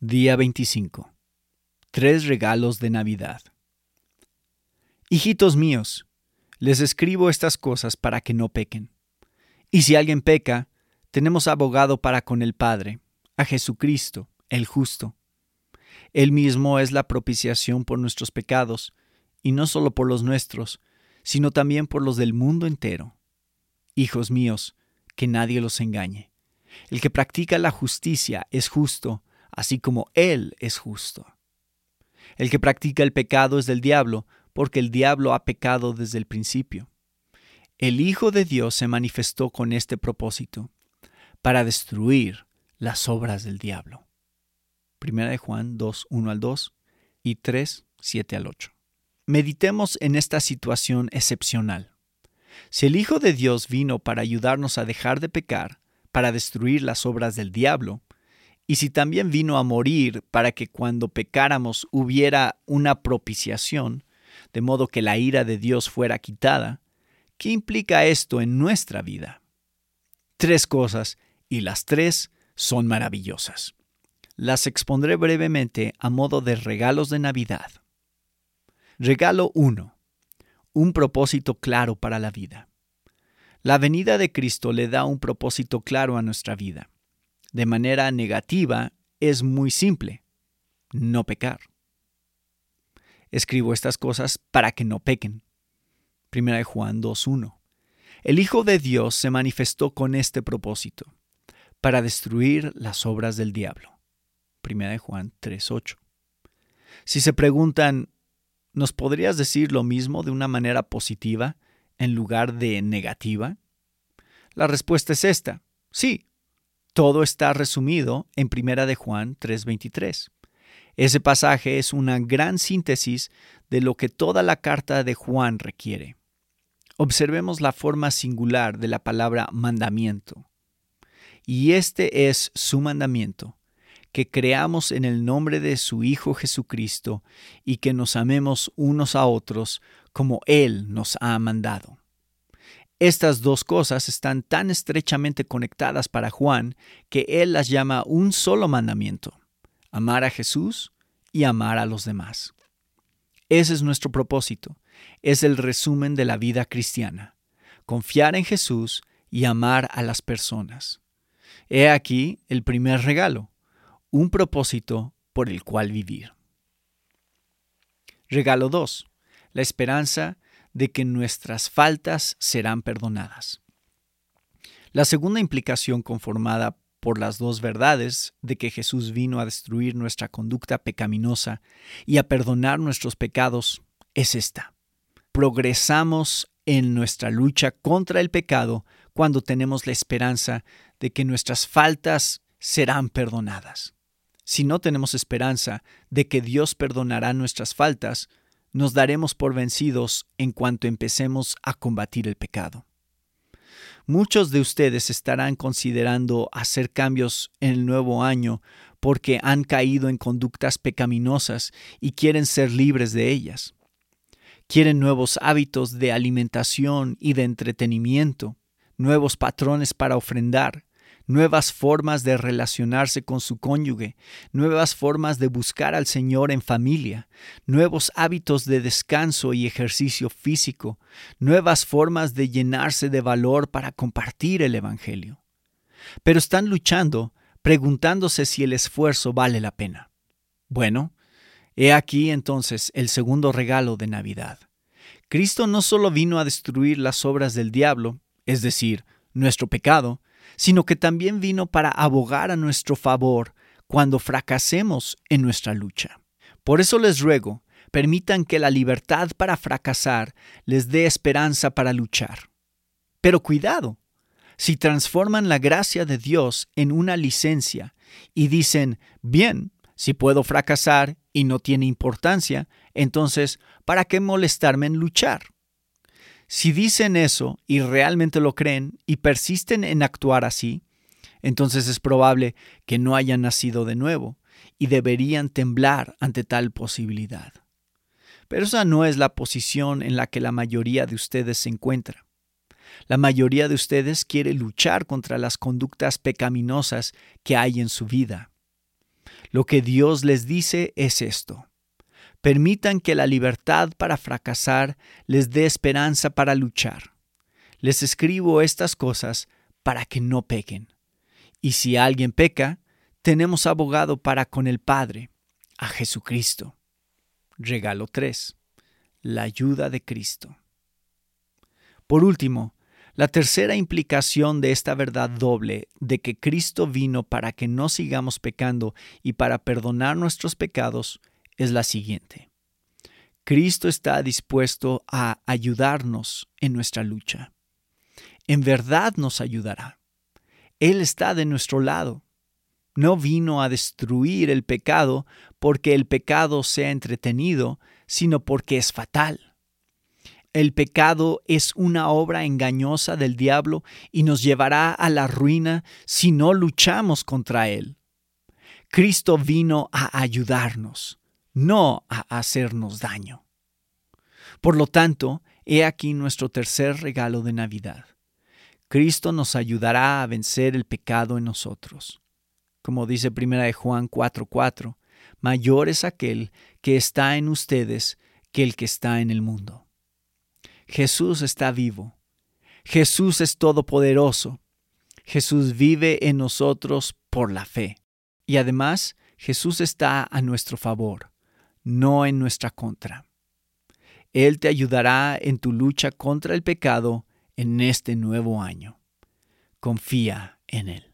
Día 25. Tres regalos de Navidad. Hijitos míos, les escribo estas cosas para que no pequen. Y si alguien peca, tenemos abogado para con el Padre, a Jesucristo, el justo. Él mismo es la propiciación por nuestros pecados, y no solo por los nuestros, sino también por los del mundo entero. Hijos míos, que nadie los engañe. El que practica la justicia es justo, así como Él es justo. El que practica el pecado es del diablo, porque el diablo ha pecado desde el principio. El Hijo de Dios se manifestó con este propósito, para destruir las obras del diablo. Primera de Juan 2, 1 al 2 y 3, 7 al 8. Meditemos en esta situación excepcional. Si el Hijo de Dios vino para ayudarnos a dejar de pecar, para destruir las obras del diablo, y si también vino a morir para que cuando pecáramos hubiera una propiciación, de modo que la ira de Dios fuera quitada, ¿qué implica esto en nuestra vida? Tres cosas, y las tres son maravillosas. Las expondré brevemente a modo de regalos de Navidad. Regalo 1. Un propósito claro para la vida. La venida de Cristo le da un propósito claro a nuestra vida de manera negativa es muy simple, no pecar. Escribo estas cosas para que no pequen. 1 Juan 2.1. El Hijo de Dios se manifestó con este propósito, para destruir las obras del diablo. 1 Juan 3.8. Si se preguntan, ¿nos podrías decir lo mismo de una manera positiva en lugar de negativa? La respuesta es esta. Sí, todo está resumido en Primera de Juan 3:23. Ese pasaje es una gran síntesis de lo que toda la carta de Juan requiere. Observemos la forma singular de la palabra mandamiento. Y este es su mandamiento, que creamos en el nombre de su Hijo Jesucristo y que nos amemos unos a otros como Él nos ha mandado. Estas dos cosas están tan estrechamente conectadas para Juan que él las llama un solo mandamiento, amar a Jesús y amar a los demás. Ese es nuestro propósito, es el resumen de la vida cristiana, confiar en Jesús y amar a las personas. He aquí el primer regalo, un propósito por el cual vivir. Regalo 2. La esperanza de que nuestras faltas serán perdonadas. La segunda implicación conformada por las dos verdades de que Jesús vino a destruir nuestra conducta pecaminosa y a perdonar nuestros pecados es esta. Progresamos en nuestra lucha contra el pecado cuando tenemos la esperanza de que nuestras faltas serán perdonadas. Si no tenemos esperanza de que Dios perdonará nuestras faltas, nos daremos por vencidos en cuanto empecemos a combatir el pecado. Muchos de ustedes estarán considerando hacer cambios en el nuevo año porque han caído en conductas pecaminosas y quieren ser libres de ellas. Quieren nuevos hábitos de alimentación y de entretenimiento, nuevos patrones para ofrendar, nuevas formas de relacionarse con su cónyuge, nuevas formas de buscar al Señor en familia, nuevos hábitos de descanso y ejercicio físico, nuevas formas de llenarse de valor para compartir el Evangelio. Pero están luchando, preguntándose si el esfuerzo vale la pena. Bueno, he aquí entonces el segundo regalo de Navidad. Cristo no solo vino a destruir las obras del diablo, es decir, nuestro pecado, sino que también vino para abogar a nuestro favor cuando fracasemos en nuestra lucha. Por eso les ruego, permitan que la libertad para fracasar les dé esperanza para luchar. Pero cuidado, si transforman la gracia de Dios en una licencia y dicen, bien, si puedo fracasar y no tiene importancia, entonces, ¿para qué molestarme en luchar? Si dicen eso y realmente lo creen y persisten en actuar así, entonces es probable que no hayan nacido de nuevo y deberían temblar ante tal posibilidad. Pero esa no es la posición en la que la mayoría de ustedes se encuentra. La mayoría de ustedes quiere luchar contra las conductas pecaminosas que hay en su vida. Lo que Dios les dice es esto. Permitan que la libertad para fracasar les dé esperanza para luchar. Les escribo estas cosas para que no pequen. Y si alguien peca, tenemos abogado para con el Padre, a Jesucristo. Regalo 3. La ayuda de Cristo. Por último, la tercera implicación de esta verdad doble de que Cristo vino para que no sigamos pecando y para perdonar nuestros pecados es la siguiente. Cristo está dispuesto a ayudarnos en nuestra lucha. En verdad nos ayudará. Él está de nuestro lado. No vino a destruir el pecado porque el pecado sea entretenido, sino porque es fatal. El pecado es una obra engañosa del diablo y nos llevará a la ruina si no luchamos contra él. Cristo vino a ayudarnos, no a hacernos daño. Por lo tanto, he aquí nuestro tercer regalo de Navidad. Cristo nos ayudará a vencer el pecado en nosotros. Como dice 1 de Juan 4:4, mayor es aquel que está en ustedes que el que está en el mundo. Jesús está vivo. Jesús es todopoderoso. Jesús vive en nosotros por la fe. Y además, Jesús está a nuestro favor, no en nuestra contra. Él te ayudará en tu lucha contra el pecado en este nuevo año. Confía en Él.